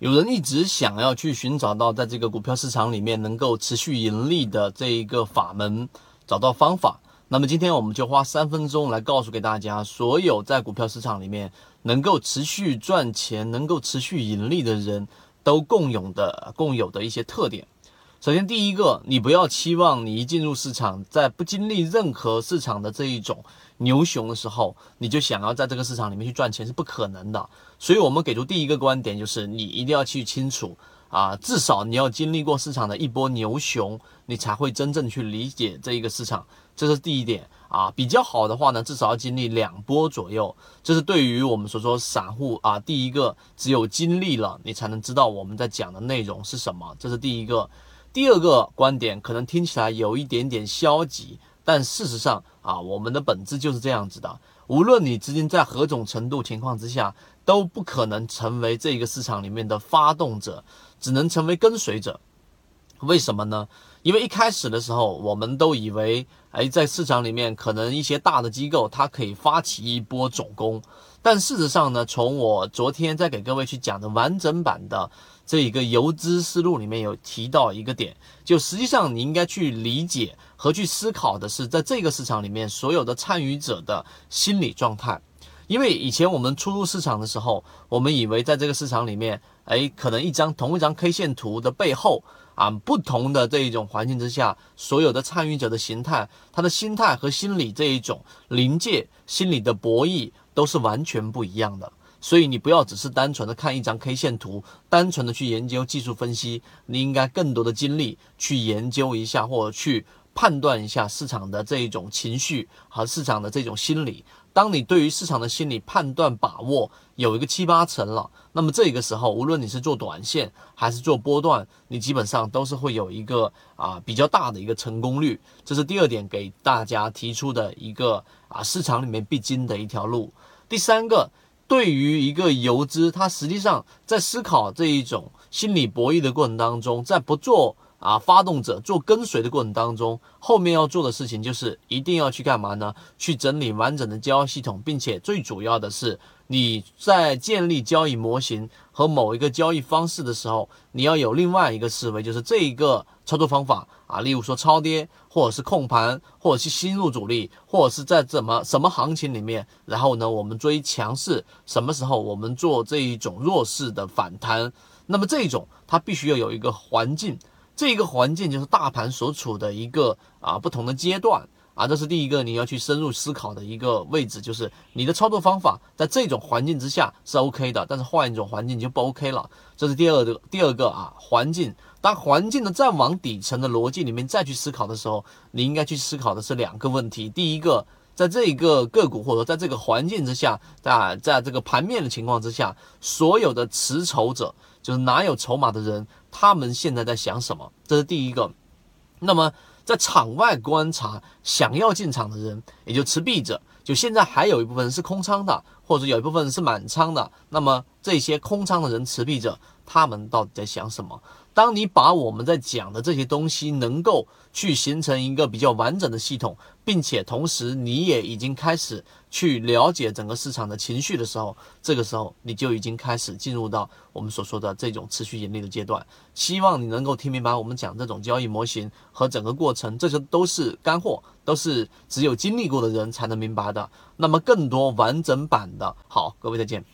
有人一直想要去寻找到在这个股票市场里面能够持续盈利的这一个法门，找到方法。那么今天我们就花三分钟来告诉给大家，所有在股票市场里面能够持续赚钱、能够持续盈利的人都共有的共有的一些特点。首先，第一个，你不要期望你一进入市场，在不经历任何市场的这一种。牛熊的时候，你就想要在这个市场里面去赚钱是不可能的。所以，我们给出第一个观点，就是你一定要去清楚啊，至少你要经历过市场的一波牛熊，你才会真正去理解这一个市场。这是第一点啊。比较好的话呢，至少要经历两波左右。这是对于我们所说散户啊，第一个只有经历了，你才能知道我们在讲的内容是什么。这是第一个。第二个观点可能听起来有一点点消极。但事实上啊，我们的本质就是这样子的。无论你资金在何种程度情况之下，都不可能成为这个市场里面的发动者，只能成为跟随者。为什么呢？因为一开始的时候，我们都以为，哎，在市场里面可能一些大的机构它可以发起一波总攻。但事实上呢，从我昨天在给各位去讲的完整版的。这一个游资思路里面有提到一个点，就实际上你应该去理解和去思考的是，在这个市场里面所有的参与者的心理状态。因为以前我们初入市场的时候，我们以为在这个市场里面，哎，可能一张同一张 K 线图的背后啊，不同的这一种环境之下，所有的参与者的形态，他的心态和心理这一种临界心理的博弈都是完全不一样的。所以你不要只是单纯的看一张 K 线图，单纯的去研究技术分析，你应该更多的精力去研究一下，或者去判断一下市场的这一种情绪和市场的这种心理。当你对于市场的心理判断把握有一个七八成了，那么这个时候，无论你是做短线还是做波段，你基本上都是会有一个啊比较大的一个成功率。这是第二点给大家提出的一个啊市场里面必经的一条路。第三个。对于一个游资，他实际上在思考这一种心理博弈的过程当中，在不做啊发动者做跟随的过程当中，后面要做的事情就是一定要去干嘛呢？去整理完整的交易系统，并且最主要的是。你在建立交易模型和某一个交易方式的时候，你要有另外一个思维，就是这一个操作方法啊，例如说超跌，或者是控盘，或者是新入主力，或者是在怎么什么行情里面，然后呢，我们追强势，什么时候我们做这一种弱势的反弹，那么这种它必须要有一个环境，这一个环境就是大盘所处的一个啊不同的阶段。啊，这是第一个你要去深入思考的一个位置，就是你的操作方法在这种环境之下是 OK 的，但是换一种环境就不 OK 了。这是第二个，第二个啊，环境。当环境的再往底层的逻辑里面再去思考的时候，你应该去思考的是两个问题。第一个，在这一个个股或者在这个环境之下，在在这个盘面的情况之下，所有的持筹者，就是哪有筹码的人，他们现在在想什么？这是第一个。那么。在场外观察，想要进场的人，也就持币者，就现在还有一部分是空仓的，或者有一部分是满仓的。那么这些空仓的人、持币者，他们到底在想什么？当你把我们在讲的这些东西能够去形成一个比较完整的系统，并且同时你也已经开始去了解整个市场的情绪的时候，这个时候你就已经开始进入到我们所说的这种持续盈利的阶段。希望你能够听明白我们讲这种交易模型和整个过程，这些都是干货，都是只有经历过的人才能明白的。那么更多完整版的，好，各位再见。